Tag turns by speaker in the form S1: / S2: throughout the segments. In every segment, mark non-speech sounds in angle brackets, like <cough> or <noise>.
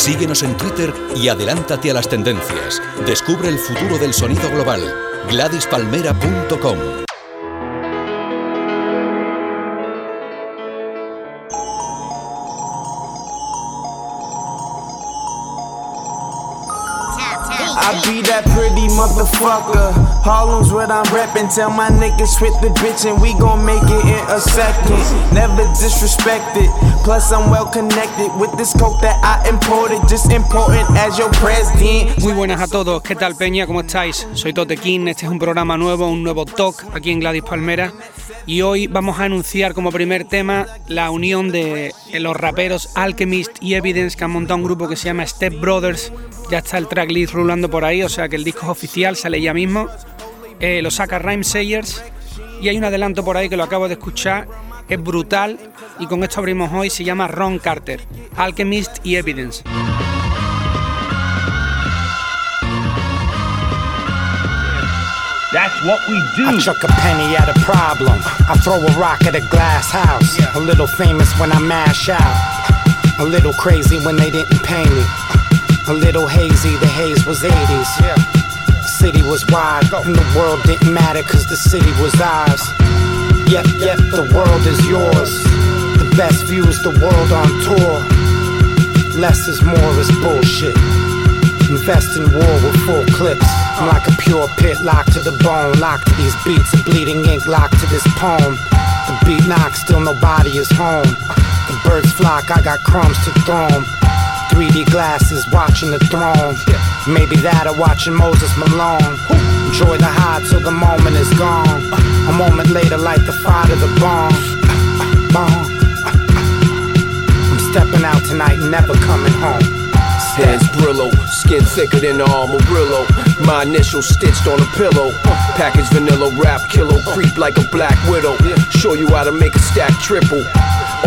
S1: Síguenos en Twitter y adelántate a las tendencias. Descubre el futuro del sonido global. GladysPalmera.com
S2: I be that pretty motherfucker. Harlem's what I'm reppin'. Tell my niggas hit the bitch and we gon' make it in a second. Never disrespected. Plus I'm well connected with this coke that I imported. Just important as your president.
S3: Muy buenas a todos, ¿qué tal Peña? ¿Cómo estáis? Soy Tote King, este es un programa nuevo, un nuevo talk aquí en Gladys Palmera y hoy vamos a anunciar como primer tema la unión de los raperos Alchemist y Evidence que han montado un grupo que se llama Step Brothers. Ya está el tracklist rulando por ahí, o sea que el disco es oficial, sale ya mismo. Eh, lo saca Rhyme Sayers y hay un adelanto por ahí que lo acabo de escuchar, es brutal y con esto abrimos hoy, se llama Ron Carter, Alchemist y Evidence.
S4: That's what we do.
S5: I chuck a penny at a problem. I throw a rock at a glass house. A little famous when I mash out. A little crazy when they didn't pay me. A little hazy, the haze was 80s. City was wide, and the world didn't matter cause the city was ours. Yep, yep, the world is yours. The best view is the world on tour. Less is more is bullshit. Invest in war with full clips. I'm like a pure pit locked to the bone, locked to these beats, a bleeding ink locked to this poem. The beat knocks, still nobody is home. The birds flock, I got crumbs to throw 'em. 3D glasses, watching the throne. Maybe that or watching Moses Malone. Enjoy the high till the moment is gone. A moment later, light the fire to the bomb. Bomb. I'm stepping out tonight, never coming home.
S6: Hands Brillo, skin thicker than the Armorillo. My initials stitched on a pillow. Package vanilla wrap kilo, creep like a black widow. Show you how to make a stack triple.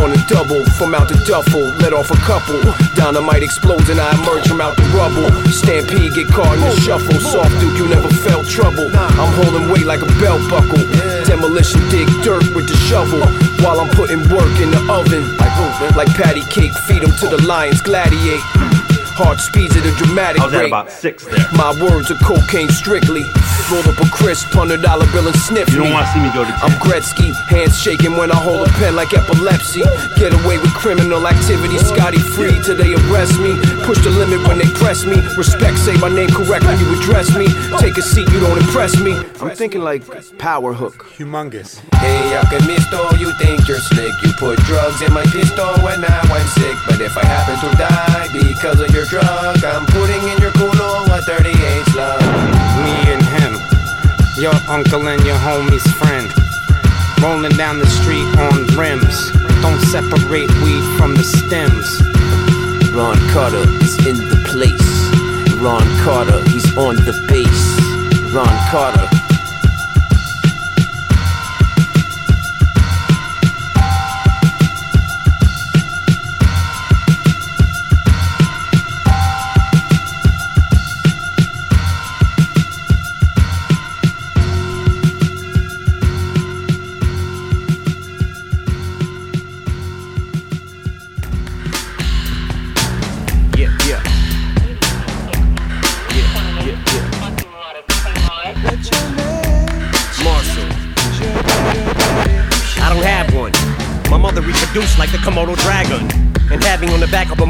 S6: On a double, from out the duffel, let off a couple. Dynamite explodes and I emerge from out the rubble. Stampede get caught in the shuffle. Soft dude, you never felt trouble. I'm holding weight like a belt buckle. Demolition dig dirt with the shovel. While I'm putting work in the oven. Like patty cake, feed 'em to the lions, gladiate. Heart speeds at a dramatic
S4: I was at
S6: rate.
S4: about six there.
S6: My words are cocaine strictly. Roll up a crisp, hundred dollar bill and sniff
S4: You don't want to see me go to jail.
S6: I'm Gretzky, hands shaking when I hold a pen like epilepsy. Get away with criminal activity, Scotty free till they arrest me. Push the limit when they press me. Respect, say my name correct when you address me. Take a seat, you don't impress me. I'm thinking like power hook.
S5: Humongous.
S6: Hey, alchemisto, you think you're slick. You put drugs in my pistol when now I'm sick. But if I happen to die because of your drug, I'm putting in your culo a 38 slug.
S5: Me and him, your uncle and your homie's friend. Rolling down the street on rims. Don't separate weed from the stems.
S6: Ron Carter is in the place. Ron Carter, he's on the base. Ron Carter.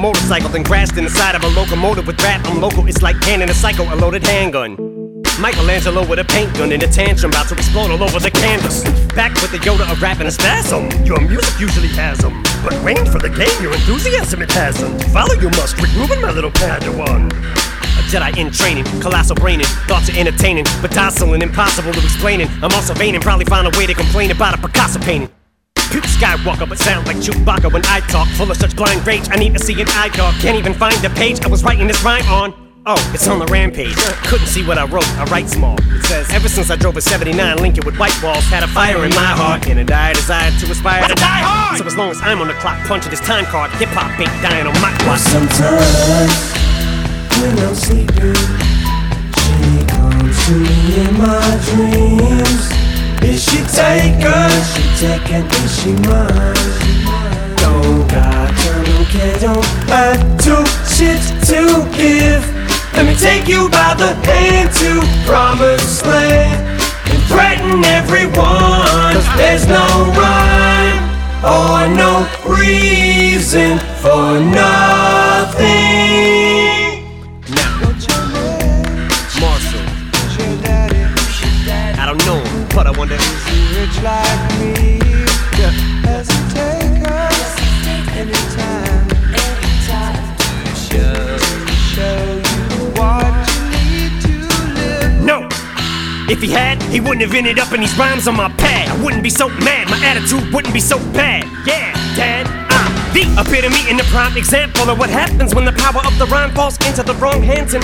S7: Motorcycle, then crashed in the side of a locomotive with rap. I'm local, it's like canning a psycho, a loaded handgun. Michelangelo with a paint gun and a tantrum about to explode all over the canvas. Back with the Yoda of rap and a spasm. Your music usually has them. But waiting for the game, your enthusiasm it hasn't. Follow you must, Rubin, my little padawan. A Jedi in training, colossal braining, thoughts are entertaining, but docile and impossible to explaining. I'm also vain and probably find a way to complain about a Picasso painting. Puke Skywalker, but sound like Chewbacca when I talk. Full of such blind rage, I need to see an eye dog. Can't even find the page I was writing this rhyme on. Oh, it's on the rampage. Couldn't see what I wrote, I write small. It says, Ever since I drove a 79 Lincoln with white walls, had a fire in my heart, and a dire desire to aspire to die hard. So as long as I'm on the clock, punching this time card, hip hop ain't dying on my watch.
S2: Sometimes when I'm sleeping, she comes to me in my dreams. Is she taken? She taken? Is she mine? Don't got turn, don't care, don't buy two shit to give.
S4: Let me take you by the hand to promised land and threaten everyone. There's no rhyme or no reason for nothing.
S7: But I wonder.
S2: Rich like me, does it take us to live.
S7: No! If he had, he wouldn't have ended up in these rhymes on my pad. I wouldn't be so mad, my attitude wouldn't be so bad. Yeah, Dad, I'm the epitome and the prime example of what happens when the power of the rhyme falls into the wrong hands and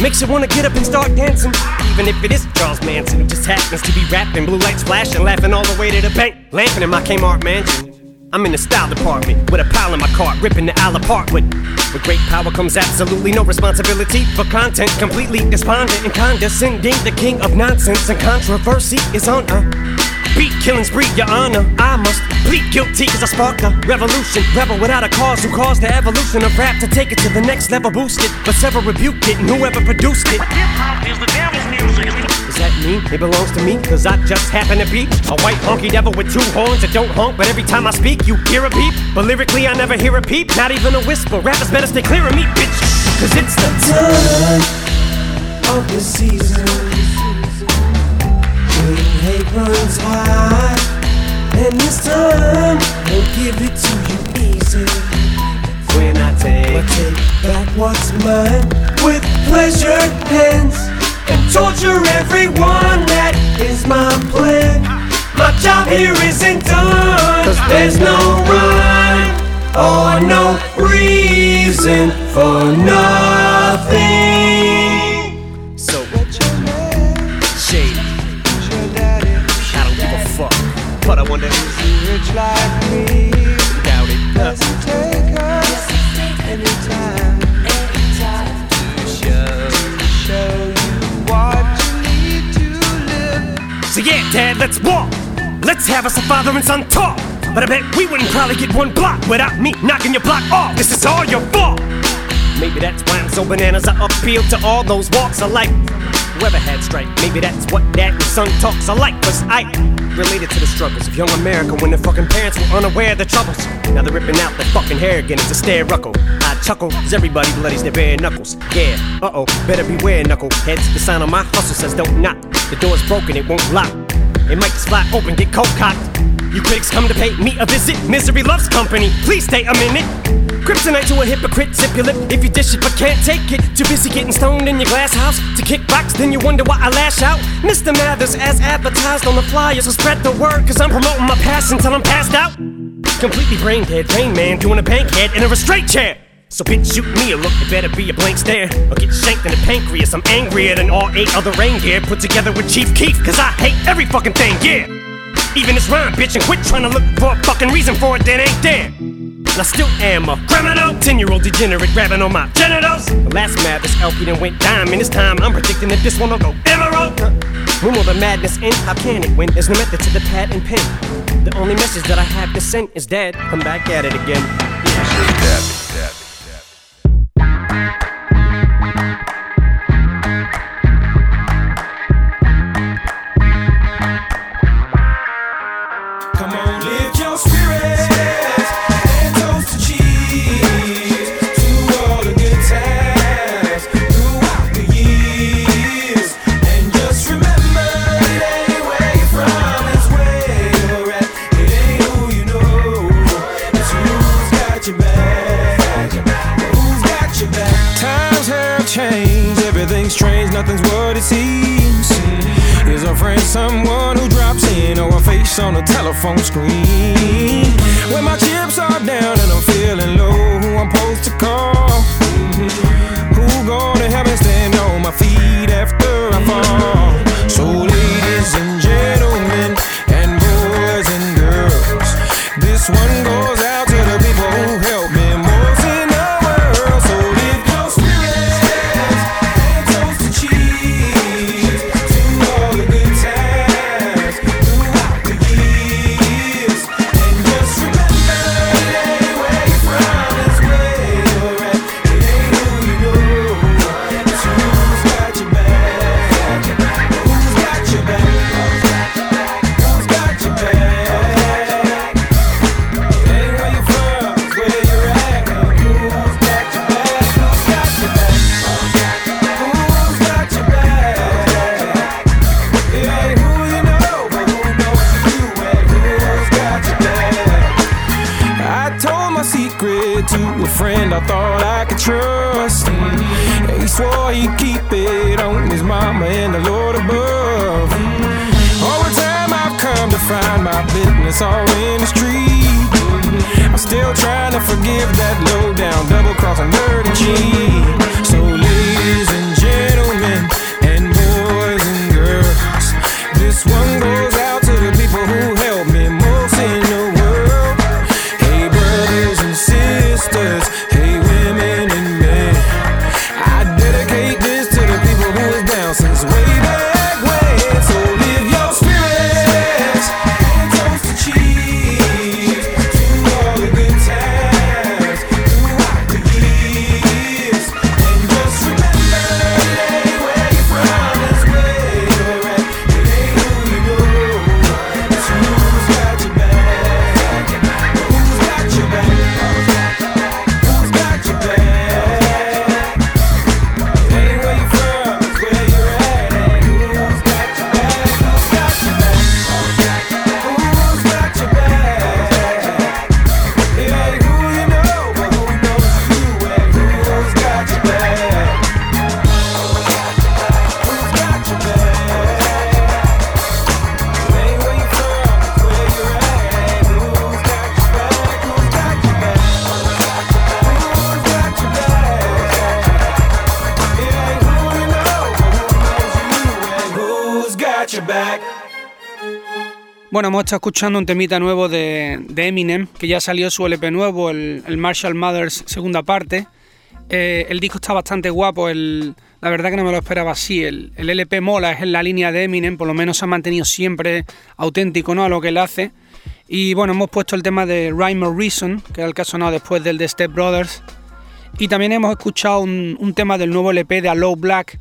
S7: makes you wanna get up and start dancing. Even if it is Charles Manson who just happens to be rapping, blue lights flashing, laughing all the way to the bank, laughing in my Kmart mansion. I'm in the style department with a pile in my cart, ripping the aisle apart with. With great power comes absolutely no responsibility for content. Completely despondent and condescending. The king of nonsense and controversy is on a beat killing spree, your honor. I must plead guilty cause I sparked a revolution. Rebel without a cause who caused the evolution of rap to take it to the next level, boosted. But several rebuked it and whoever produced it. Does that mean it belongs to me? Cause I just happen to be a white honky devil with two horns that don't honk. But every time I speak, you hear a beep. But lyrically, I never hear a peep, not even a whisper. Rappers better stay clear of me, bitch. Cause it's the
S4: time of the season when hate runs high, and this time we'll give it to you easy.
S7: when I take.
S4: But take back what's mine with pleasure hands and torture everyone. That is my plan. My job here isn't done. Cause there's no rhyme or no reason for nothing.
S7: So, shady. I don't give a fuck. But I wonder,
S2: Rich like me,
S7: doubt it.
S2: Does it take
S7: Dad, let's walk. Let's have us a father and son talk. But I bet we wouldn't probably get one block without me knocking your block off. This is all your fault. Maybe that's why I'm so bananas. I appeal to all those walks of life. Whoever had strike, maybe that's what dad and son talks alike. Cause I related to the struggles of young America when their fucking parents were unaware of the troubles. Now they're ripping out their fucking hair again. It's a stare ruckle. I chuckle as everybody bloodies their bare knuckles. Yeah, uh oh, better beware, knuckleheads. The sign on my hustle says don't knock. The door's broken, it won't lock. It might just fly open, get cold cocked. You critics come to pay me a visit. Misery loves company. Please stay a minute. Kryptonite to a hypocrite, zip your lip if you dish it but can't take it. Too busy getting stoned in your glass house to kick rocks, then you wonder why I lash out. Mr. Mathers, as advertised on the flyers, so spread the word, cause I'm promoting my past until I'm passed out. Completely brain dead, Rain Man doing a bank head in a restraint chair. So bitch, shoot me a look, it better be a blank stare. Or get shanked in the pancreas, I'm angrier than all eight other reindeer put together with Chief Keef, cause I hate every fucking thing, yeah. Even this rhyme, bitch, and quit trying to look for a fucking reason for it that ain't there. I still am a criminal, 10 year old degenerate grabbing on my genitals. The last mad, this LP then went diamond. This time I'm predicting that this one will go emerald. When will the madness end? How can it when there's no method to the pad and pen? The only message that I have to send is dead. Come back at it again.
S4: Come on a telephone screen? When my chips are down
S3: estado escuchando un temita nuevo de, Eminem, que ya salió su LP nuevo, el, Marshall Mothers segunda parte. Eh, el disco está bastante guapo, el- la verdad que no me lo esperaba así. El, LP mola, es en la línea de Eminem, por lo menos se ha mantenido siempre auténtico ¿no? a lo que él hace. Y bueno, hemos puesto el tema de Rhyme or Reason, que era el que ha sonado después del de Step Brothers. Y también hemos escuchado un, tema del nuevo LP de Allow Black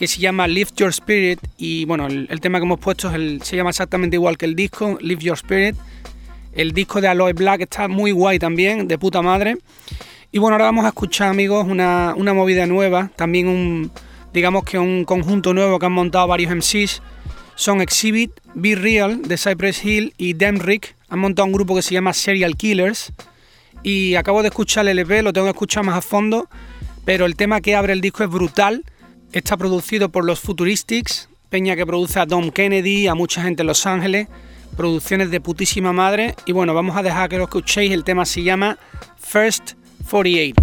S3: que se llama Lift Your Spirit y bueno, el, tema que hemos puesto es el- se llama exactamente igual que el disco, Lift Your Spirit. El disco de Aloe Black está muy guay también, de puta madre. Y bueno, ahora vamos a escuchar amigos una, una movida nueva, también un, digamos que un conjunto nuevo que han montado varios MCs. Son Exhibit, Be Real de Cypress Hill y Demrick. Han montado un grupo que se llama Serial Killers y acabo de escuchar el LP, lo tengo que escuchar más a fondo, pero el tema que abre el disco es brutal. Está producido por los Futuristics, peña que produce a Dom Kennedy, a mucha gente en Los Ángeles, producciones de putísima madre. Y bueno, vamos a dejar que lo escuchéis, el tema se llama First 48.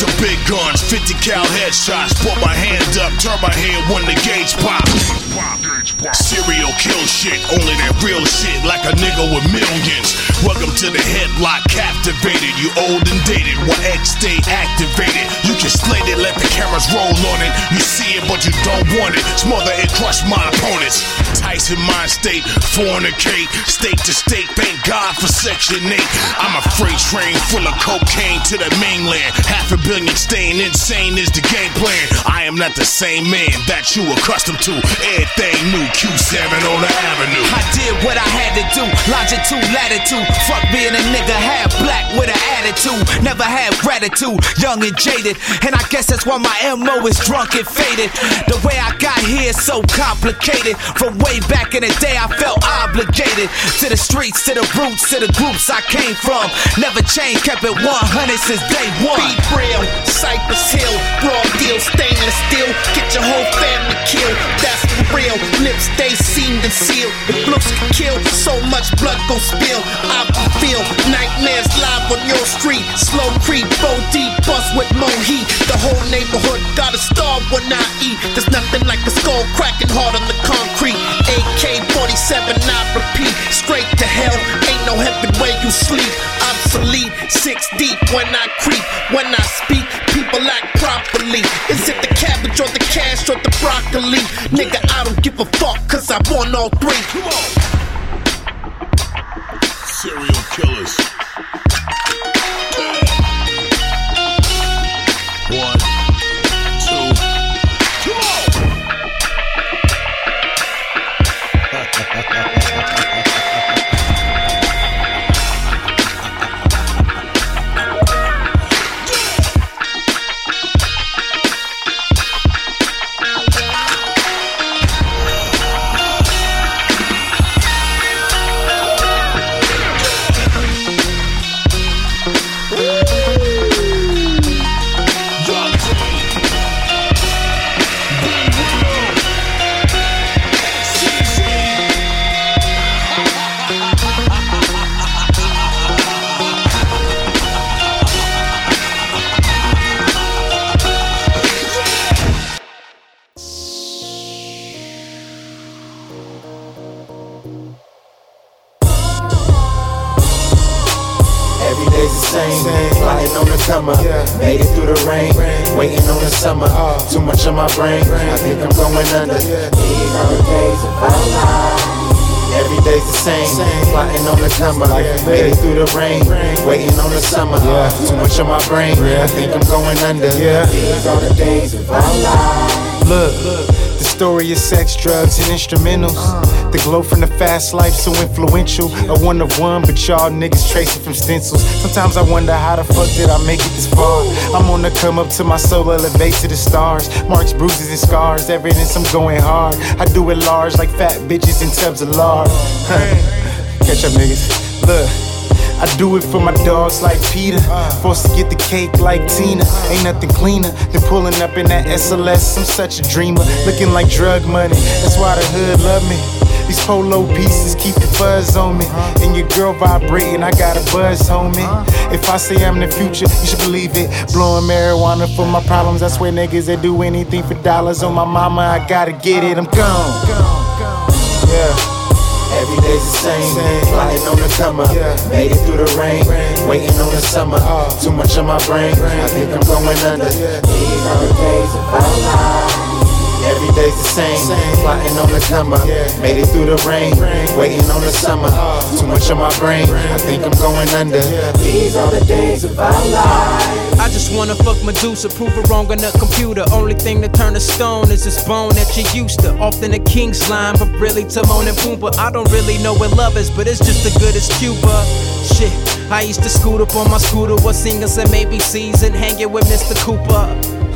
S8: The big guns, 50 cal headshots. Put my hand up, turn my head when the gauge pop. Serial kill shit, only that real shit, like a nigga with millions. Welcome to the headlock, captivated. You old and dated, while X stay activated. You can slate it, let the cameras roll on it. You see it, but you don't want it. Smother and crush my opponents. Tyson mind state, fornicate, state to state. Thank God for Section 8. I'm a freight train full of cocaine to the mainland. Half a billion staying insane is the game plan. I am not the same man that you accustomed to. Everything new, Q7 on the avenue.
S9: I did what I had to do, longitude, latitude. Fuck being a nigga, half black with an attitude. Never had gratitude, young and jaded. And I guess that's why my MO is drunk and faded. The way I got here is so complicated. From way back in the day, I felt obligated. To the streets, to the roots, to the groups I came from. Never changed, kept it 100 since day one.
S10: Be real, Cypress Hill, broad deal, stainless steel. Get your whole family killed. That's real. Lips stay seamed and sealed. If looks can kill, so much blood gon' spill. I can feel nightmares live on your street. Slow creep, 4D bust with more heat. The whole neighborhood gotta starve when I eat. There's nothing like a skull cracking hard on the concrete. AK 47, I repeat. Straight to hell, ain't no heaven where you sleep. Obsolete, six deep when I creep. When I speak, people act properly. Is it the cabbage or the cash or the broccoli? Nigga, I don't give a fuck, cause I want all three.
S8: Come on.
S11: Serial killers. Brain. I think I'm going under. These are the days of our lives. Every day's the same. Flying on the come up. Made it through the rain. Waiting on the summer. Too much on my brain. I think I'm going under.
S12: Story of sex, drugs, and instrumentals. The glow from the fast life, so influential. A one of one, but y'all niggas trace it from stencils. Sometimes I wonder how the fuck did I make it this far? I'm on the come up to my soul, elevate to the stars. Marks, bruises, and scars, evidence I'm going hard. I do it large, like fat bitches in tubs of lard. <laughs> Catch up, niggas. Look. I do it for my dogs like Peter. Forced to get the cake like Tina. Ain't nothing cleaner than pulling up in that SLS. I'm such a dreamer, looking like drug money. That's why the hood love me. These polo pieces keep the fuzz on me. And your girl vibrating, I got a buzz, homie. If I say I'm the future, you should believe it. Blowing marijuana for my problems. I swear niggas that do anything for dollars. On my mama, I gotta get it. I'm gone. Yeah.
S11: Every day's the same. Flying on the come up. Made it through the rain. Waiting on the summer. Too much on my brain. I think I'm going under. These are the days of our lives. Every day's the same. Flying on the come up. Made it through the rain. Waiting on the summer. Too much on my brain. I think I'm going under. These are the days of our lives.
S13: I just wanna fuck Medusa, prove her wrong on the computer. Only thing to turn a stone is this bone that you used to. Often a king's line, but really Timon and Pumbaa. I don't really know what love is, but it's just as good as Cuba. Shit, I used to scoot up on my scooter with singers and maybe season, hanging with Mr. Cooper.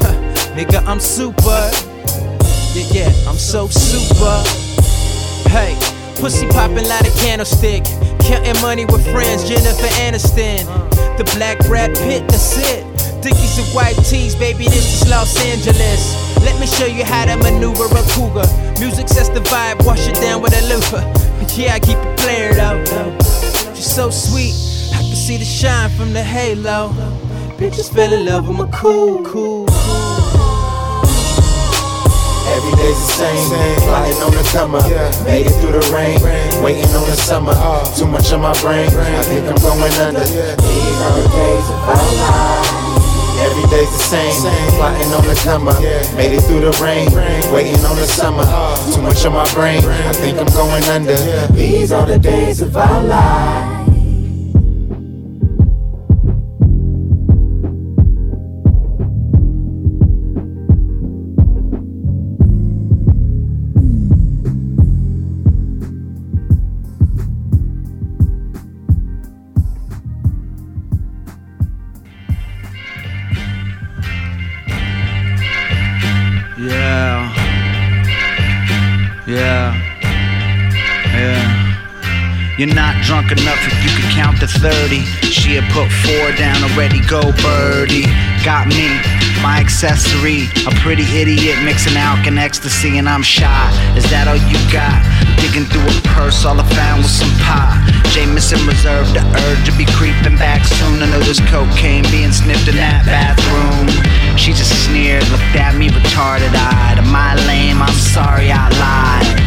S13: Huh, nigga, I'm super. Yeah, yeah, I'm so super. Hey, pussy popping like a candlestick. Counting money with friends, Jennifer Aniston. The black Brad Pitt, that's it. Dickies and white tees, baby, this is Los Angeles. Let me show you how to maneuver a cougar. Music sets the vibe, wash it down with a loofah. Yeah, I keep it flared out. She's so sweet, I can see the shine from the halo. Bitches fell in love with my cool, cool,
S11: Every day's the same. Flying on the come up. Made it through the rain. Waiting on the summer. Too much on my brain. I think I'm going under. These are the days of our lives. Every day's the same. Flying on the come up. Made it through the rain. Waiting on the summer. Too much on my brain. I think I'm going under. These are the days of our lives.
S14: Drunk enough if you can count to 30. She had put four down already, go birdie. Got me, my accessory. A pretty idiot mixing alk and ecstasy, and I'm shy. Is that all you got? Digging through a purse, all I found was some pie. Jameson reserved the urge to be creeping back soon. I know there's cocaine being sniffed in that bathroom. She just sneered, looked at me retarded eyed. Am I lame? I'm sorry I lied.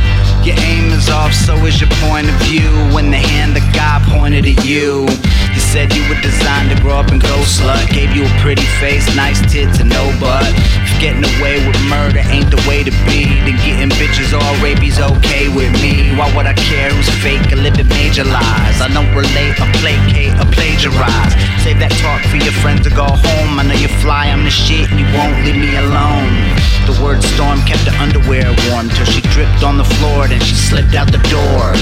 S14: Your aim is off, so is your point of view. When the hand of God pointed at you, you said you were designed to grow up and go slut. Gave you a pretty face, nice tits, and no butt. Getting away with murder ain't the way to be, then getting bitches all rabies okay with me. Why would I care who's fake or living major lies? I don't relate or placate or plagiarize. Save that talk for your friends to go home. I know you fly, I'm the shit, and you won't leave me alone. The word storm kept her underwear warm till she dripped on the floor, then she slipped out the door.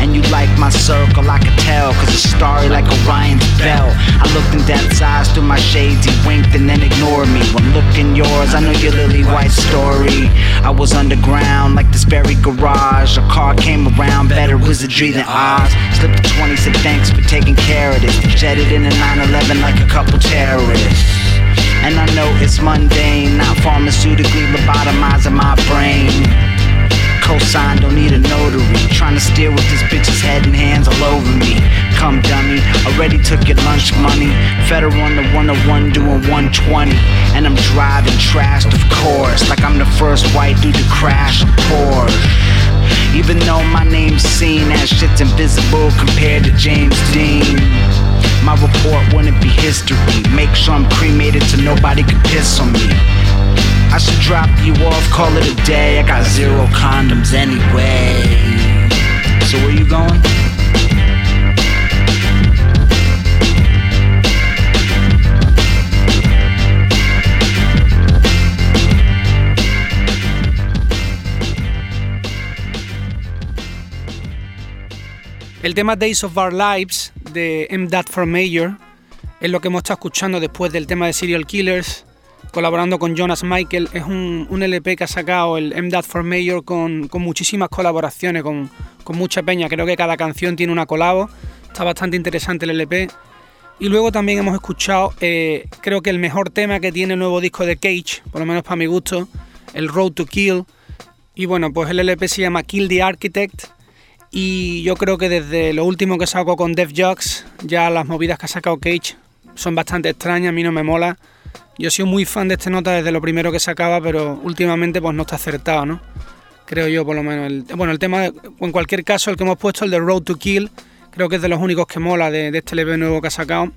S14: And you like my circle, I could tell, cause it's starry like Orion's I looked in death's eyes through my shades, he winked and then ignored me. When looking yours, I know your lily white story. I was underground like this very garage. A car came around, better wizardry than Oz. Slipped a 20, said thanks for taking care of this. Jetted in a 911 like a couple terrorists. And I know it's mundane, not pharmaceutically lobotomizing my brain. Cosign, don't need a notary. Trying to steer with this bitch's head and hands all over me. Come dummy, already took your lunch money. Fed her on the 101 doing 120. And I'm driving trashed, of course. Like I'm the first white dude to crash a Porsche. Even though my name's seen as shit's invisible compared to James Dean. my report wouldn't be history. Make sure I'm cremated so nobody could piss on me. I should drop you off, call it a day. I got zero condoms anyway. So where you going?
S3: El tema Days of Our Lives de M. That for Mayor es lo que hemos estado escuchando después del tema de Serial Killers, colaborando con Jonas Michael. Es un, un LP que ha sacado el M. That for Mayor con, con muchísimas colaboraciones, con, con, mucha peña. Creo que cada canción tiene una colabo. Está bastante interesante el LP. Y luego también hemos escuchado, eh, creo que el mejor tema que tiene el nuevo disco de Cage, por lo menos para mi gusto, el Road to Kill. Y bueno, pues el LP se llama Kill the Architect y yo creo que desde lo último que sacó con Def Jux, ya las movidas que ha sacado Cage son bastante extrañas, a mí no me mola. Yo he sido muy fan de este nota desde lo primero que sacaba, pero últimamente pues no está acertado, ¿no? Creo yo por lo menos. Bueno, el tema, en cualquier caso, el que hemos puesto, el de Road to Kill, creo que es de los únicos que mola de, este LP nuevo que ha sacado.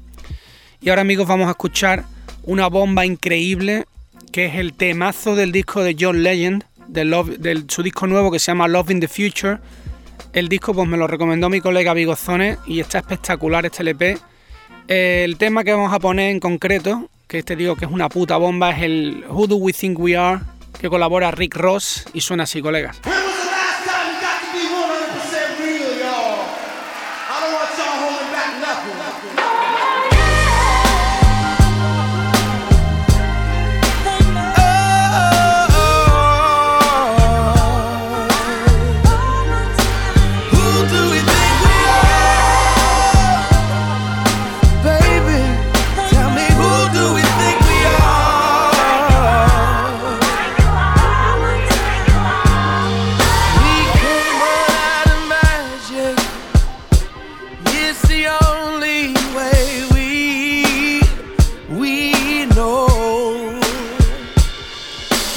S3: Y ahora amigos vamos a escuchar una bomba increíble, que es el temazo del disco de John Legend, de, su disco nuevo que se llama Love in the Future el disco pues me lo recomendó mi colega Vigozones y está espectacular este LP. El tema que vamos a poner en concreto, que este digo que es una puta bomba, es el Who Do We Think We Are, que colabora Rick Ross y suena así, colegas.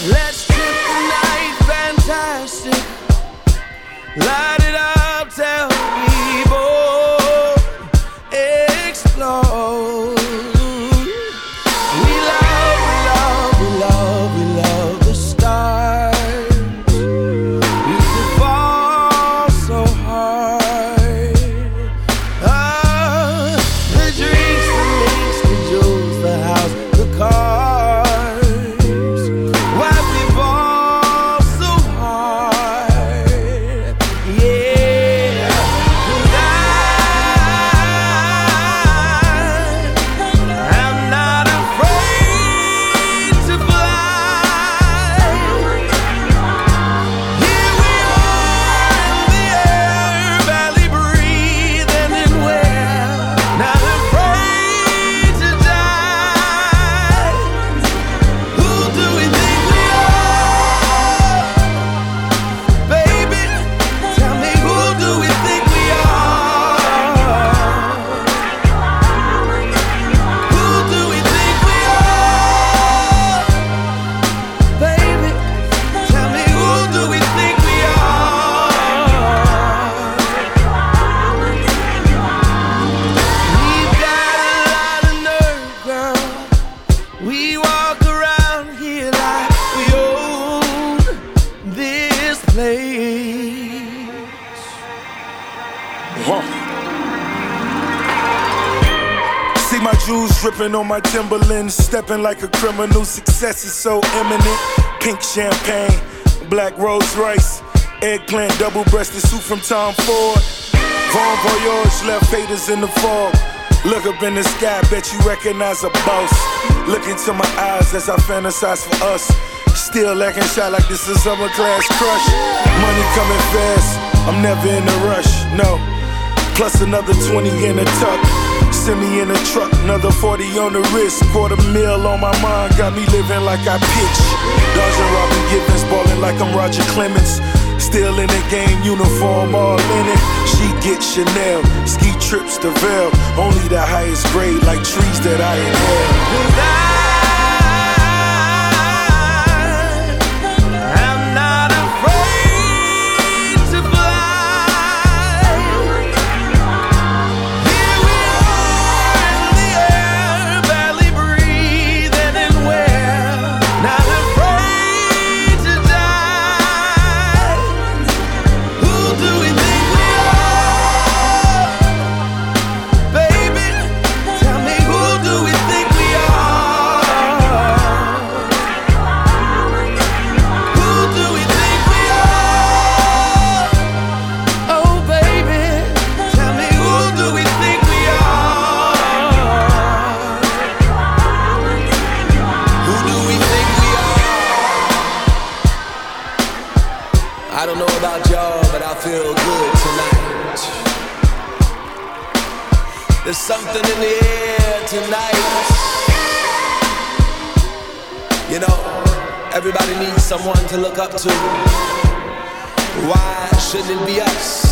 S3: Let's trip the night fantastic.
S15: Light Dripping on my Timberlands, stepping like a criminal. Success is so imminent. Pink champagne, black Rolls Royce, eggplant, double breasted suit from Tom Ford. Von Voyage left haters in the fog. Look up in the sky, bet you recognize a boss. Look into my eyes as I fantasize for us. Still lacking shot like this is summer class crush. Money coming fast, I'm never in a rush, no. Plus another 20 in a tuck. Send me in a truck, another 40 on the wrist. Quarter mil on my mind, got me living like I pitch. Dodging Robin Givens, balling like I'm Roger Clemens. Still in the game, uniform all in it. She gets Chanel, ski trips to Vail. Only the highest grade, like trees that I inhale.
S16: Someone to look up to. Why shouldn't it be us?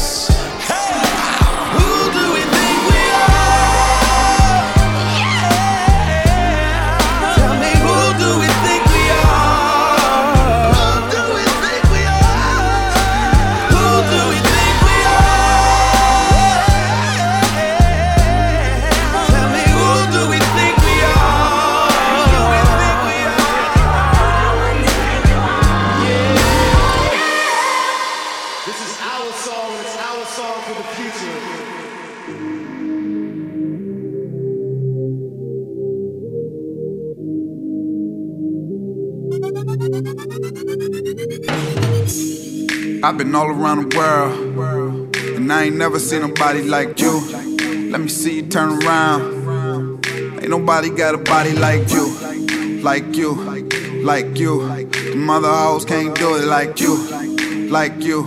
S17: I've been all around the world, and I ain't never seen nobody like you. Let me see you turn around. Ain't nobody got a body like you, like you, like you. The mother hoes can't do it like you, like you,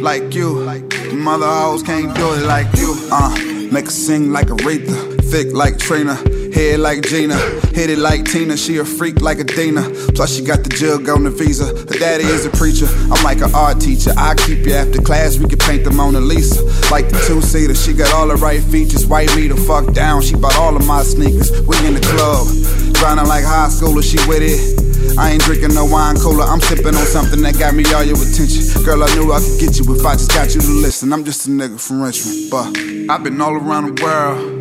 S17: like you. The mother hoes can't do it like you. Uh, make her sing like a Aretha, thick like Trina. Head like Gina, hit it like Tina. She a freak like Adina. Plus she got the jug on the visa. Her daddy is a preacher. I'm like an art teacher. I keep you after class. We can paint the Mona Lisa. Like the two seater. She got all the right features. White me the fuck down. She bought all of my sneakers. We in the club, grinding like high schooler. She with it. I ain't drinking no wine cooler. I'm sipping on something that got me all your attention. Girl, I knew I could get you if I just got you to listen. I'm just a nigga from Richmond, but I've been all around the world,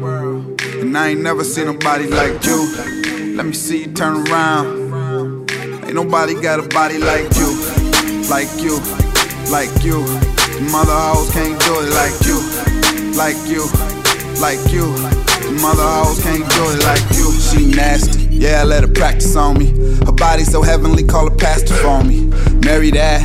S17: and I ain't never seen nobody like you. Let me see you turn around. Ain't nobody got a body like you, like you, like you. The mother hoes can't do it like you, like you, like you. The mother hoes can't do it like you. She nasty. Yeah, I let her practice on me. Her body so heavenly, call her pastor for me. Marry that,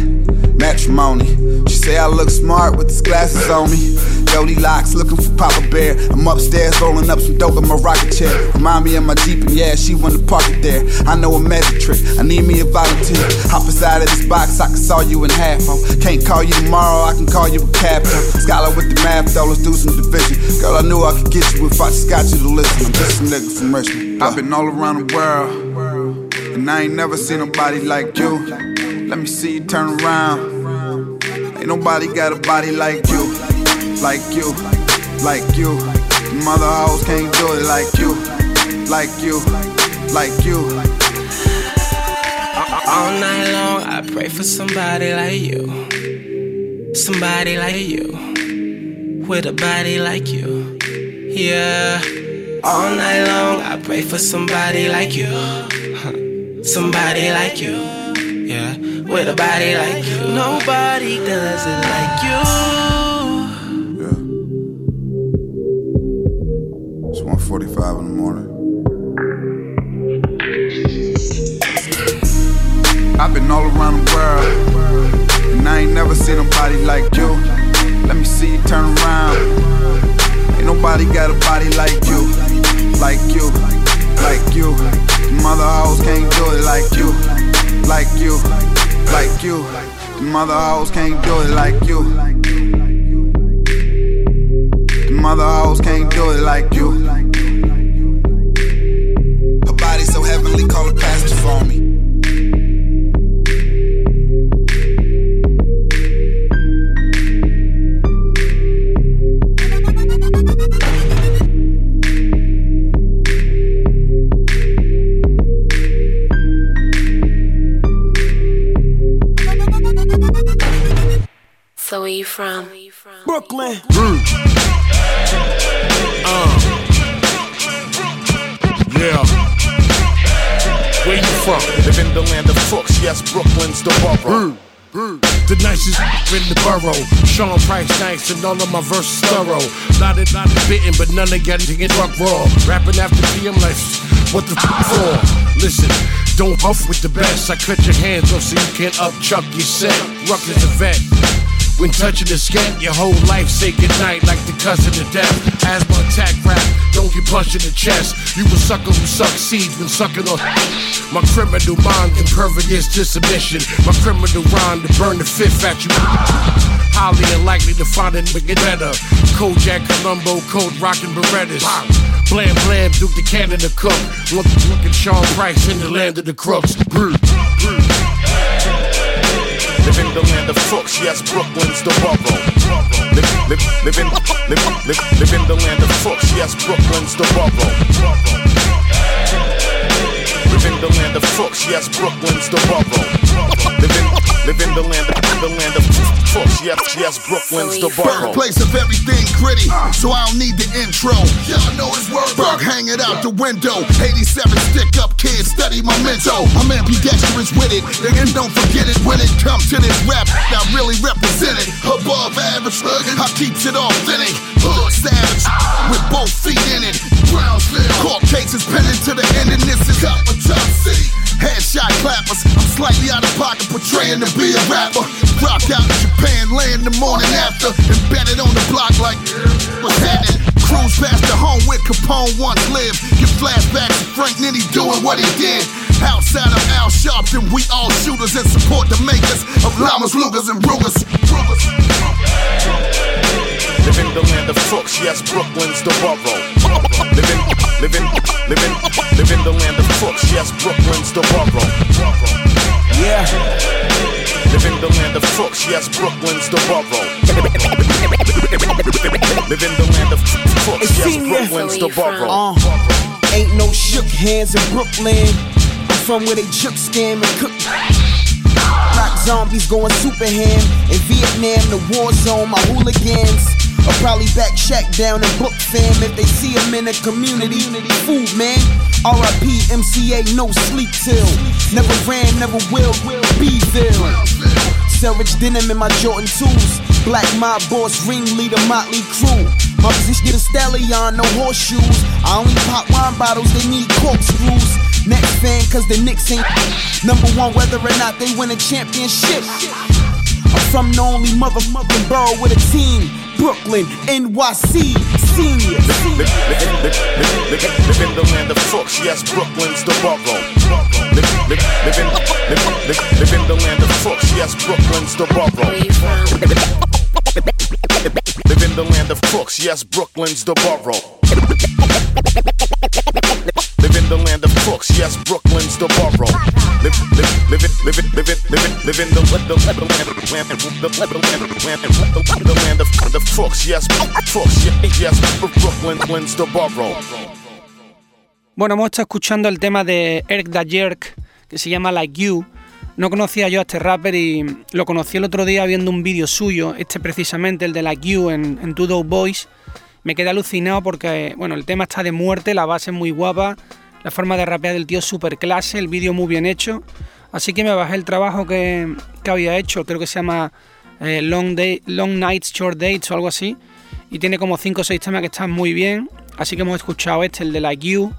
S17: matrimony. She say I look smart with these glasses on me. Goldilocks looking for Papa Bear. I'm upstairs rolling up some dope in my rocket chair. Remind me of my Jeep and yeah, she wanna park it there. I know a magic trick, I need me a volunteer. Hop inside of this box, I can saw you in half. Oh, can't call you tomorrow, I can call you a cab. Scholar with the math though, let's do some division. Girl, I knew I could get you if I just got you to listen. I'm just a nigga from Richmond. I've been all around the world, and I ain't never seen nobody like you. Let me see you turn around. Ain't nobody got a body like you, like you, like you. Mother hoes can't do it like you, like you, like you.
S18: All night long, I pray for somebody like you. Somebody like you. With a body like you. Yeah. All night long, I pray for somebody like you. <laughs> Somebody like you. Yeah. With a body like you. Nobody does it like you.
S17: It's 1:45 in the morning. I've been all around the world, and I ain't never seen nobody like you. Let me see you turn around. Ain't nobody got a body like you, like you, like you. Mother hoes can't do it like you, like you, like you. The mother hoes can't do it like you. The mother hoes can't do it like you. Her body so heavenly, call her pastor for me.
S19: You from?
S20: Brooklyn. Mm.
S21: Uh. Yeah. Where you from? Live in the land of crooks. Yes, Brooklyn's the borough. Mm, mm. The nicest in the borough. Sean Price nice and all of my verses thorough. Lot of, lot of bitten, but none of got to get drunk raw. Rapping after PM like, what the f for? Listen, don't huff with the best. I cut your hands off so you can't upchuck your set. Ruck is a vet.
S22: When touching the skin, your whole life say goodnight like the cousin of death. Asthma attack rap, don't get punched in the chest. You a sucker who sucks seeds when sucking on. My criminal mind impervious to submission. My criminal rhyme to burn the fifth at you. Highly unlikely to find a nigga better. Kojak, Columbo, Code Rockin' Berettas. Blam Blam, Duke the Canada Cook. Look, look at Sean Price in the land of the crooks. Brr, brr.
S23: Of crooks, yes, Brooklyn's the borough. Live, live, live, in, live, live, live in the land of crooks, yes, Brooklyn's the borough. Live in the land of crooks, yes, Brooklyn's the borough. Live in, live in the land of the land of yes, yes, Brooklyn's the borough.
S19: Birthplace of everything gritty, so I don't need the intro. Y'all know his word. Berg hang it out the window. 87 stick up kids, study my mental. I'm ambidextrous with it, and don't forget it when it comes to this rap. I really represent it. Above average, I keeps it authentic. Hood savage, with both feet in it. Brownsville, court cases pending to the end, and this is up a top seat. Headshot clappers, I'm slightly out of pocket, portraying to be a rapper. Rock out in Japan, land the morning after, embedded on the block like what's happening. Cruise past the home where Capone once lived. Get flashbacks to Frank Nitti doing what he did. Outside of Al Sharpton, we all shooters and support the makers of llamas, Lugas, and Rugers.
S23: Live in the land of crooks, yes, Brooklyn's the borough. Live in, live in, live in, live in the land of crooks, yes, Brooklyn's the borough.
S24: Yeah.
S23: Live in the land of crooks, yes, Brooklyn's the borough. Live in the land of crooks, yes, Brooklyn's the borough.
S24: Uh, ain't no shook hands in Brooklyn. I'm from where they juke scam and cook. Black zombies going super ham. In Vietnam, the war zone, my hooligans. I'll probably back Shack down in Brook fam if they see him in the community. Food man, RIP MCA, no sleep till. Never ran, never will, Bville. Selridge denim in my Jordan 2s. Black mob boss, ringleader, motley crew. My position get a stallion, no horseshoes. I only pop wine bottles, they need corkscrews. Next fan, cause the Knicks ain't number one, whether or not they win a championship. I'm from the only motherfucking borough with a team. Brooklyn, NYC, senior.
S23: Live, live, live, live, live, live in the land of crooks, yes, Brooklyn's the borough. Live, live, live, in, live, live, live in the land of crooks, yes, Brooklyn's the borough. Live in the land of crooks, yes, Brooklyn's the borough. Live in the land of crooks, yes, Brooklyn's the borough. In the the the the the the the land of the crooks, yes, crooks, yes, yes, Brooklyn's the borough.
S3: Bueno, hemos estado escuchando el tema de Eric Da Jerk, que se llama Like You. No conocía yo a este rapper y lo conocí el otro día viendo un vídeo suyo, este precisamente, el de Like You en, en Two Dope Boys. Me quedé alucinado porque, bueno, el tema está de muerte, la base es muy guapa, la forma de rapear del tío super clase, el vídeo muy bien hecho. Así que me bajé el trabajo que, había hecho, creo que se llama eh, Long, Long Nights, Short Dates o algo así. Y tiene como 5 o 6 temas que están muy bien. Así que hemos escuchado este, el de Like You.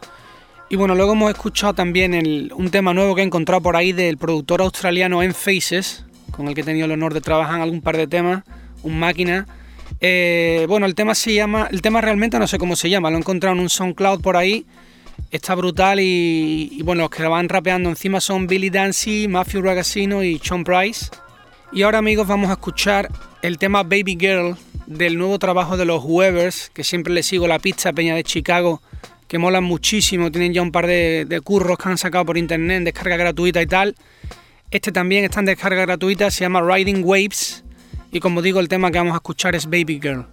S3: Y bueno, luego hemos escuchado también un tema nuevo que he encontrado por ahí del productor australiano En Faces, con el que he tenido el honor de trabajar en algún par de temas, un máquina. Eh, bueno, el tema se llama, el tema realmente no sé cómo se llama, lo he encontrado en un SoundCloud por ahí, está brutal y, bueno, los que lo van rapeando encima son Billy Dancy, Matthew Ragazzino y Sean Price. Y ahora amigos vamos a escuchar el tema Baby Girl del nuevo trabajo de los Whoevers, que siempre le sigo la pista Peña de Chicago, que molan muchísimo, tienen ya un par de, de curros que han sacado por internet descarga gratuita y tal. Este también está en descarga gratuita, se llama Riding Waves y como digo el tema que vamos a escuchar es Baby Girl.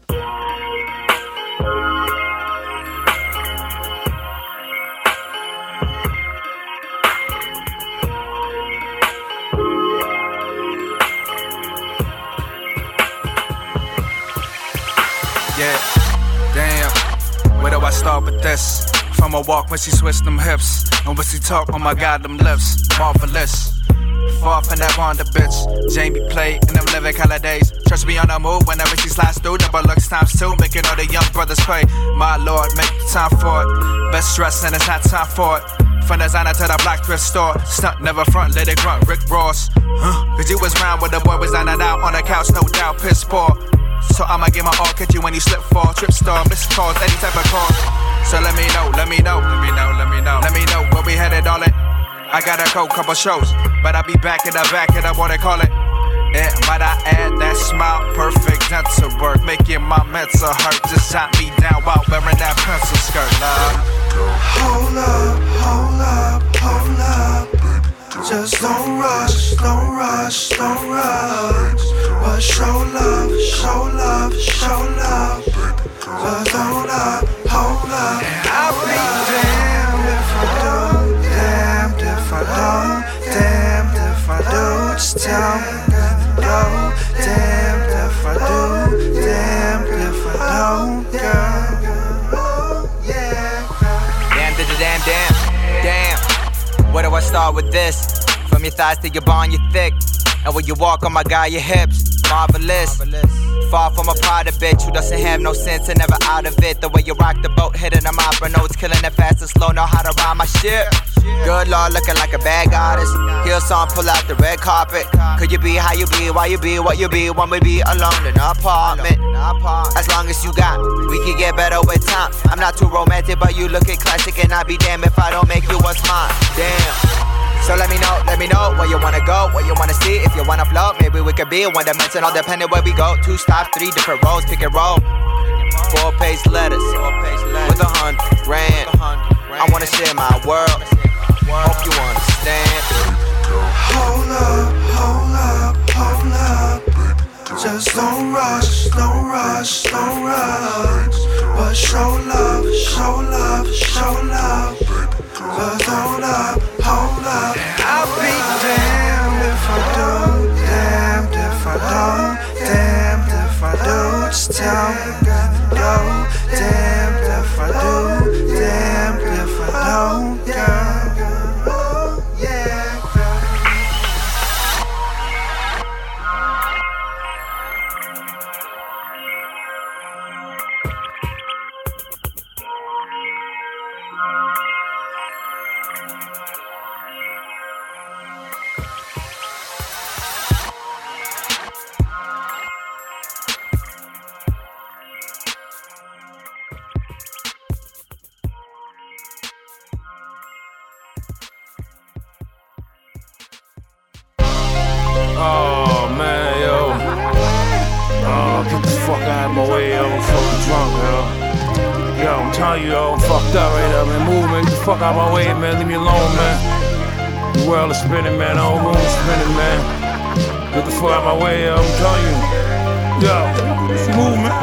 S25: Yeah, damn. Where do I start with this? From a walk when she switched them hips. And when she talk, oh my god, them lips. Marvelous. Far from that Wanda bitch. Jamie play in them living holidays. Trust me on the move whenever she slides through. Double looks times two, making all the young brothers pay. My lord, make time for it. Best stress and it's not time for it. From designer to the black thrift store. Stunt never front, let it grunt. Rick Ross. Huh? Cause you was round when the boy was dining out on the couch, no doubt, piss poor. So I'ma give my all, catch you when you slip fall. Trip star, missed calls, any type of call. So let me know, let me know, let me know, let me know, let me know where we headed, all darling. I gotta go, couple shows, but I'll be back in the back and I wanna call it. Yeah, might I add that smile, perfect dental work, making my mental hurt. Just shot me down while wearing that pencil skirt, love.
S16: Hold up, hold up, hold up. Just don't rush, don't rush, don't rush. But show love, show love, show love. Just don't hold up, hold up. I'll be damned if I do, damned if I don't, damned if I do. Just tell me go,
S26: Where do I start with this? From your thighs to your bond, you're thick. And when you walk on my guy, your hips, marvelous. Far from a part of bitch who doesn't have no sense and never out of it. The way you rock the boat, hitting them opera notes, killing it fast and slow, know how to rhyme my shit. Good lord, looking like a bad goddess. Heel song, pull out the red carpet. Could you be how you be, why you be, what you be, when we be alone in an apartment? As long as you got, we can get better with time. I'm not too romantic, but you looking classic, and I'd be damned if I don't make you what's mine. Damn. So let me know, let me know where you wanna go, where you wanna see. If you wanna float, maybe we could be one dimensional, depending where we go. Two stops, three different roads, pick and roll. Four page letters with a hundred grand. I wanna share my world. Hope you understand.
S16: Hold up, hold up, hold up. Just don't rush, don't rush, don't rush. But show love, show love, show love. Hold up, hold up. I'll be damned if I do, damned if I don't, damned if I do. Just tell me go, damned if I do,
S21: my way. I'm fucking drunk, yo. Yo, I'm telling you, yo, I'm fucked up right now, man. Move, man. Get the fuck out of my way, man. Leave me alone, man. The world is spinning, man. The whole room is spinning, man. Get the fuck out my way, yo. I'm telling you. Yo, move, man.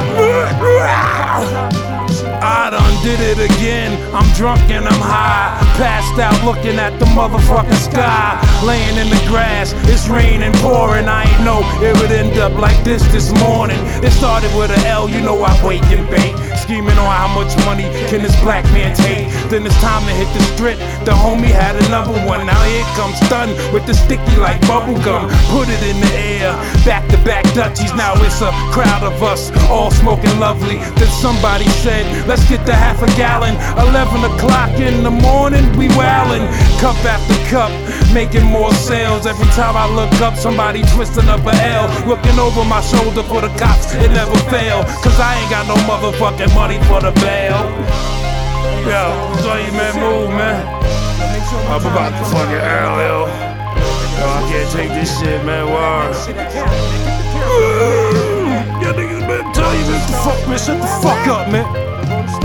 S21: I done did it again. I'm drunk and I'm high. Passed out looking at the motherfucking sky. Laying in the grass, it's raining, pouring. I ain't know it would end up like this this morning. It started with a L, you know I wake and bake. Scheming on how much money can this black man take. Then it's time to hit the strip. The homie had another one. Now here comes stun with the sticky like bubblegum. Put it in the air. Back to back Dutchies. Now it's a crowd of us all smoking lovely. Then somebody said, let's get to half a gallon. 11 o'clock in the morning, we wildin'. Cup after cup, making more sales. Every time I look up, somebody twisting up a L. Looking over my shoulder for the cops, it never fail. Cause I ain't got no motherfucking money for the bail. Yo, tell you, man, move, man. I'm about to fucking L, yo. Yo, I can't take this shit, man. Word. Yo, niggas man, tell you the fuck, man. Shut the fuck up, man.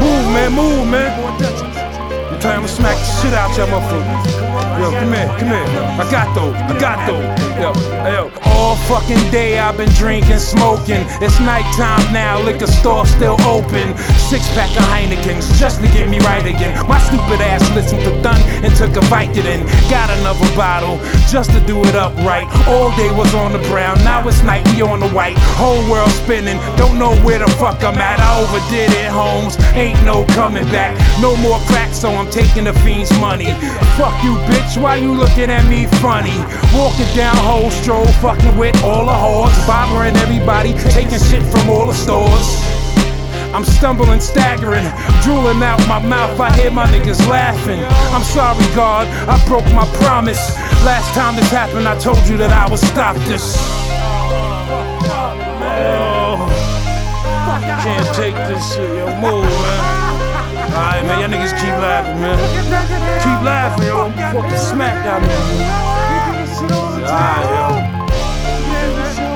S21: Move, man, move, man. I'm trying to smack the shit out y'all motherfuckers. Yo, come here, come here. I got those, I got those. Yo, yo. All fucking day I've been drinking, smoking. It's nighttime now, liquor store still open. Six pack of Heinekens just to get me right again. My stupid ass listened to Thun and took a Vicodin. Got another bottle just to do it up right. All day was on the brown, now it's night, we on the white. Whole world spinning, don't know where the fuck I'm at. I overdid it, Holmes. Ain't no coming back. No more cracks, so I'm taking the fiend's money. Fuck you, bitch. Why you looking at me funny? Walking down whole stroll, fucking with all the whores, bothering everybody, taking shit from all the stores. I'm stumbling, staggering, drooling out my mouth. I hear my niggas laughing. I'm sorry, God, I broke my promise. Last time this happened, I told you that I would stop this. Oh, can't take this shit, yo. Move, man. Alright, man, y'all niggas keep laughing, man. Keep laughing, yo. I'm fucking smack y'all. Alright, yo.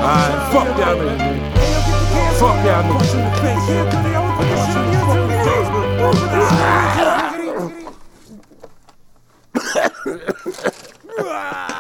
S21: Alright, fuck y'all niggas, man. Fuck y'all niggas. <laughs>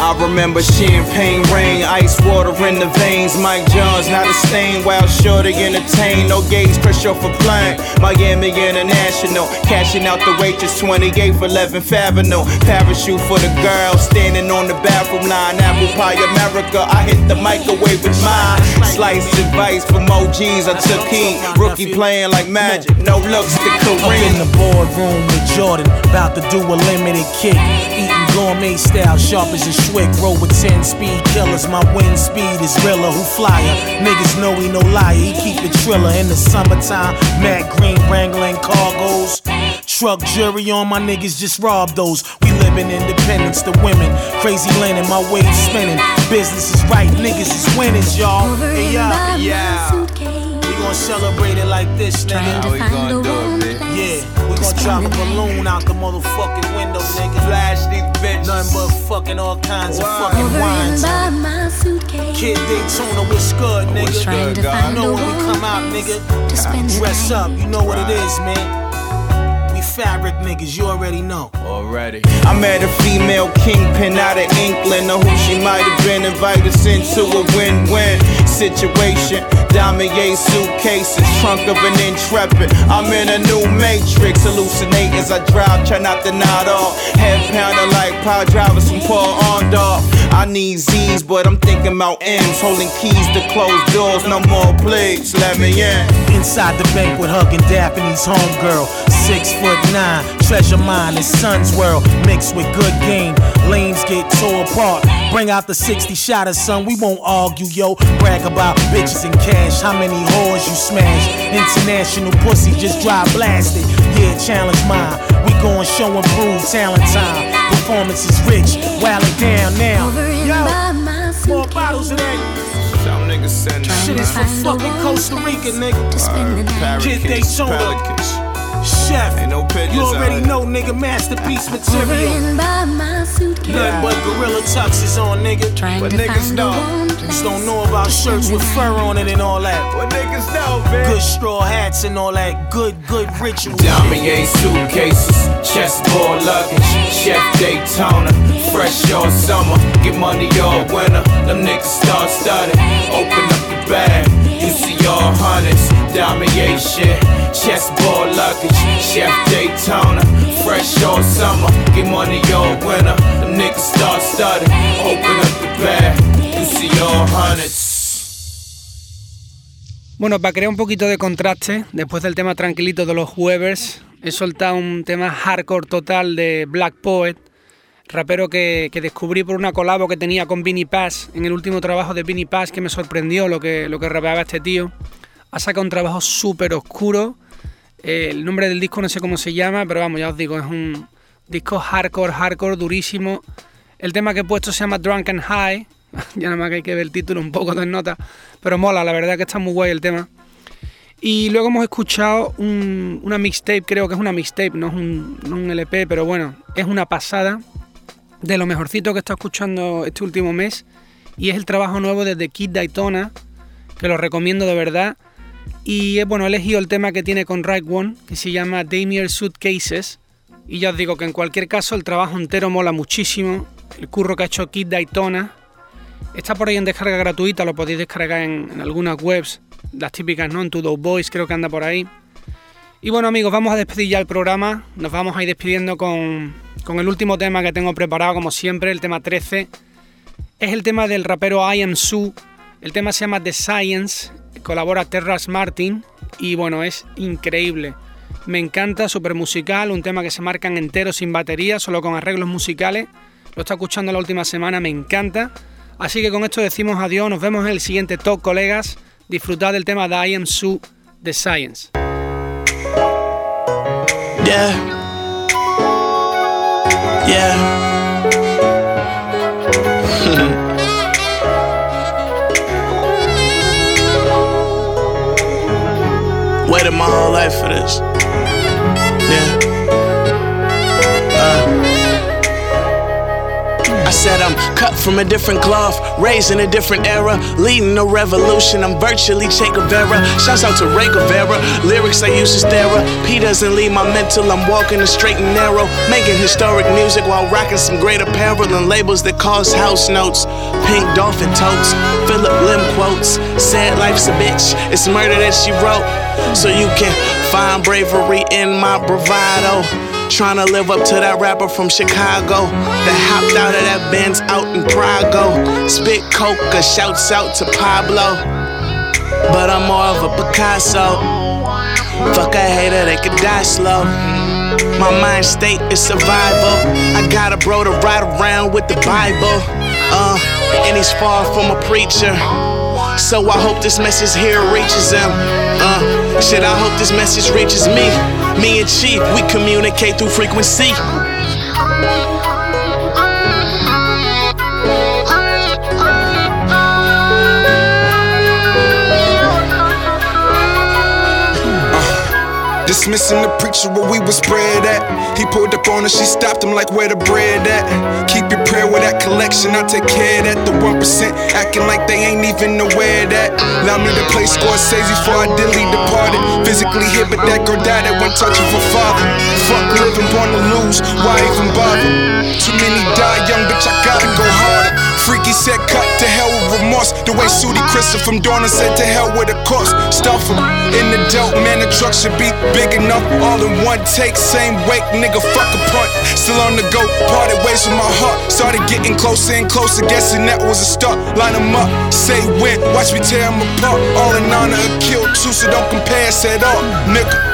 S27: I remember champagne rain, ice water in the veins. Mike Jones, not a stain, while sure to entertain. No gates, pressure for plane. Miami International, cashing out the waitress 28th, 11th Avenue. Parachute for the girl, standing on the bathroom line. Apple pie America, I hit the microwave with mine. Slice advice from OGs, I took heat. Rookie playing like magic, no looks to
S28: Up in
S27: Kareem.
S28: the boardroom with Jordan, about to do a limited kick. Gourmet style, sharp as a Schwick. Roll with 10 speed killers. My wind speed is realer. Who flyer? Niggas know he no liar. He keep the triller in the summertime. Matt Green wrangling cargoes. Truck jury on my niggas just robbed those. We live in independence, the women. Crazy linen, my weight spinning. Business is right, niggas is winners, y'all. Hey, y'all.
S27: Yeah.
S28: We gon' celebrate it like this, nigga.
S27: How we gonna do it, bitch?
S28: Yeah, we gon' drop a balloon out the motherfucking window, nigga.
S27: Flash these bitches.
S28: Nothing but fucking all kinds of fucking wines. Kid Daytona, what's good, nigga?
S27: trying to
S28: You know
S27: a
S28: when we come out, nigga.
S27: to spend the
S28: Dress up, you know what it is, man. We fabric niggas, you already know.
S27: Already. I met a female kingpin out of England, or who she might have been invited into a win-win situation. Damier suitcases, trunk of an intrepid. I'm in a new matrix, hallucinate as I drive, try not to nod off. Head pounder like power drivers from Paul Orndorff. I need Z's, but I'm thinking about M's, holding keys to closed doors. No more please, let me in.
S28: Inside the bank with hugging Daphne's homegirl. Six foot nine, treasure mine in Sun's world. Mixed with good game, lanes get tore apart. Bring out the 60 shotter, son, we won't argue, yo. Brag about bitches and cash, how many whores you smash. International pussy just drive blasted. Yeah, challenge mine. We gon' show and prove talent time. Performance is rich, wildin' down now. Yo, more bottles of that.
S27: Some niggas send
S28: Shit is from fucking Costa Rica, nigga. Kid Daytona. Chef,
S27: Ain't no pictures
S28: you already
S27: out.
S28: know, nigga, masterpiece material. Nothing but gorilla tuxes on, nigga.
S27: But niggas know.
S28: Just don't know about shirts with fur on it and all that.
S27: What niggas know, bitch?
S28: Good straw hats and all that. Good, good ritual.
S27: Damier suitcases, chessboard luggage, Chef Daytona, fresh all summer, get money all winter. Them niggas start studying, open up the bag, luggage, Chef Daytona, fresh all summer, money start studying, open up the bag.
S3: Bueno, para crear un poquito de contraste, después del tema tranquilito de los Webers, he soltado un tema hardcore total de Black Poet, rapero que, descubrí por una colabo que tenía con Vinnie Paz en el último trabajo de Vinnie Paz, que me sorprendió lo que, lo que rapeaba este tío. Ha sacado un trabajo súper oscuro. Eh, el nombre del disco no sé cómo se llama, pero vamos, ya os digo, es un disco hardcore, hardcore, durísimo. El tema que he puesto se llama Drunk and High. <laughs> ya nada más que hay que ver el título un poco de nota. Pero mola, la verdad que está muy guay el tema. Y luego hemos escuchado un- una mixtape, creo que es una mixtape, no es un, no un LP, pero bueno, es una pasada de lo mejorcito que he estado escuchando este último mes. Y es el trabajo nuevo de The Kid Daytona, que lo recomiendo de verdad. Y bueno, he elegido el tema que tiene con Right One, que se llama Damier Suitcases. Y ya os digo que en cualquier caso el trabajo entero mola muchísimo. El curro que ha hecho Kid Daytona. Está por ahí en descarga gratuita, lo podéis descargar en, algunas webs, las típicas, ¿no? En To Boys creo que anda por ahí. Y bueno amigos, vamos a despedir ya el programa. Nos vamos a ir despidiendo con, con el último tema que tengo preparado, como siempre, el tema 13. Es el tema del rapero I Am Sue. El tema se llama The Science. Colabora Terras Martin. Y bueno, es increíble. Me encanta, súper musical, un tema que se marcan entero sin batería, solo con arreglos musicales. Lo está escuchando la última semana, me encanta. Así que con esto decimos adiós, nos vemos en el siguiente talk, colegas. Disfrutad del tema de I Am Sue de Science.
S18: Yeah. Yeah. <laughs> Waited my whole life for this. I said I'm cut from a different cloth, raised in a different era, leading a revolution. I'm virtually Che Guevara. Shouts out to Ray Guevara. Lyrics I use as P doesn't leave my mental. I'm walking the straight and narrow, making historic music while rocking some great apparel and labels that cause house notes. Pink dolphin totes, Phillip Lim quotes. Said life's a bitch, it's murder that she wrote. So you can find bravery in my bravado. Tryna live up to that rapper from Chicago that hopped out of that Benz out in Prago. Spit coca, shouts out to Pablo. But I'm more of a Picasso. Fuck a hater, they could die slow. My mind state is survival. I got a bro to ride around with the Bible. Uh, and he's far from a preacher. So I hope this message here reaches him. Uh, shit, I hope this message reaches me. Me and Chief, we communicate through frequency.
S29: Dismissing the preacher where we was spread at. He pulled up on her, she stopped him like where the bread at. Keep your prayer with that collection, I take care of that. The 1% acting like they ain't even aware that. Allow me to play Scorsese before I dilly departed. Physically here, but that girl died at one touch of her father. Fuck living, born to lose, why even bother? Too many die young, bitch, I gotta go harder. Freaky said cut to hell with remorse. The way Sudi Christian from Dorna said to hell with a course. Stuff in the dope, man, the truck should be big enough. All in one take, same weight, nigga, fuck a punt. Still on the go, parted ways with my heart. Started getting closer and closer, guessing that was a start. Line them up, say when, watch me tear them apart. All in honor of kill two, so don't compare us at all, nigga.